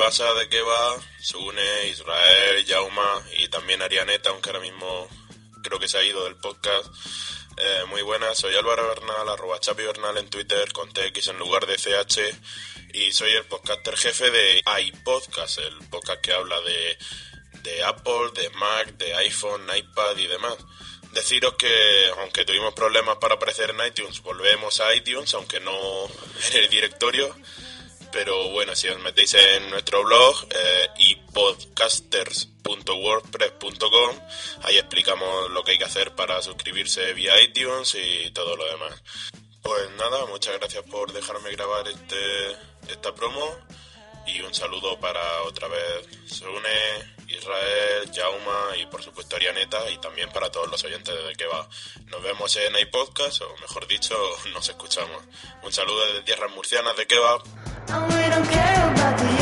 Pasa? ¿De qué va? Se une Israel, Jauma y también Arianeta, aunque ahora mismo creo que se ha ido del podcast. Eh, muy buenas, soy Álvaro Bernal, arroba Chapi Bernal en Twitter, con TX en lugar de CH, y soy el podcaster jefe de iPodcast, el podcast que habla de, de Apple, de Mac, de iPhone, iPad y demás. Deciros que, aunque tuvimos problemas para aparecer en iTunes, volvemos a iTunes, aunque no en el directorio. Pero bueno, si os metéis en nuestro blog, eh, ahí explicamos lo que hay que hacer para suscribirse vía iTunes y todo lo demás. Pues nada, muchas gracias por dejarme grabar este esta promo y un saludo para otra vez Sune, Israel, Jauma y por supuesto Arianeta y también para todos los oyentes de que va. Nos vemos en iPodcast o mejor dicho, nos escuchamos. Un saludo desde tierras murcianas de Kebab. And we don't care about the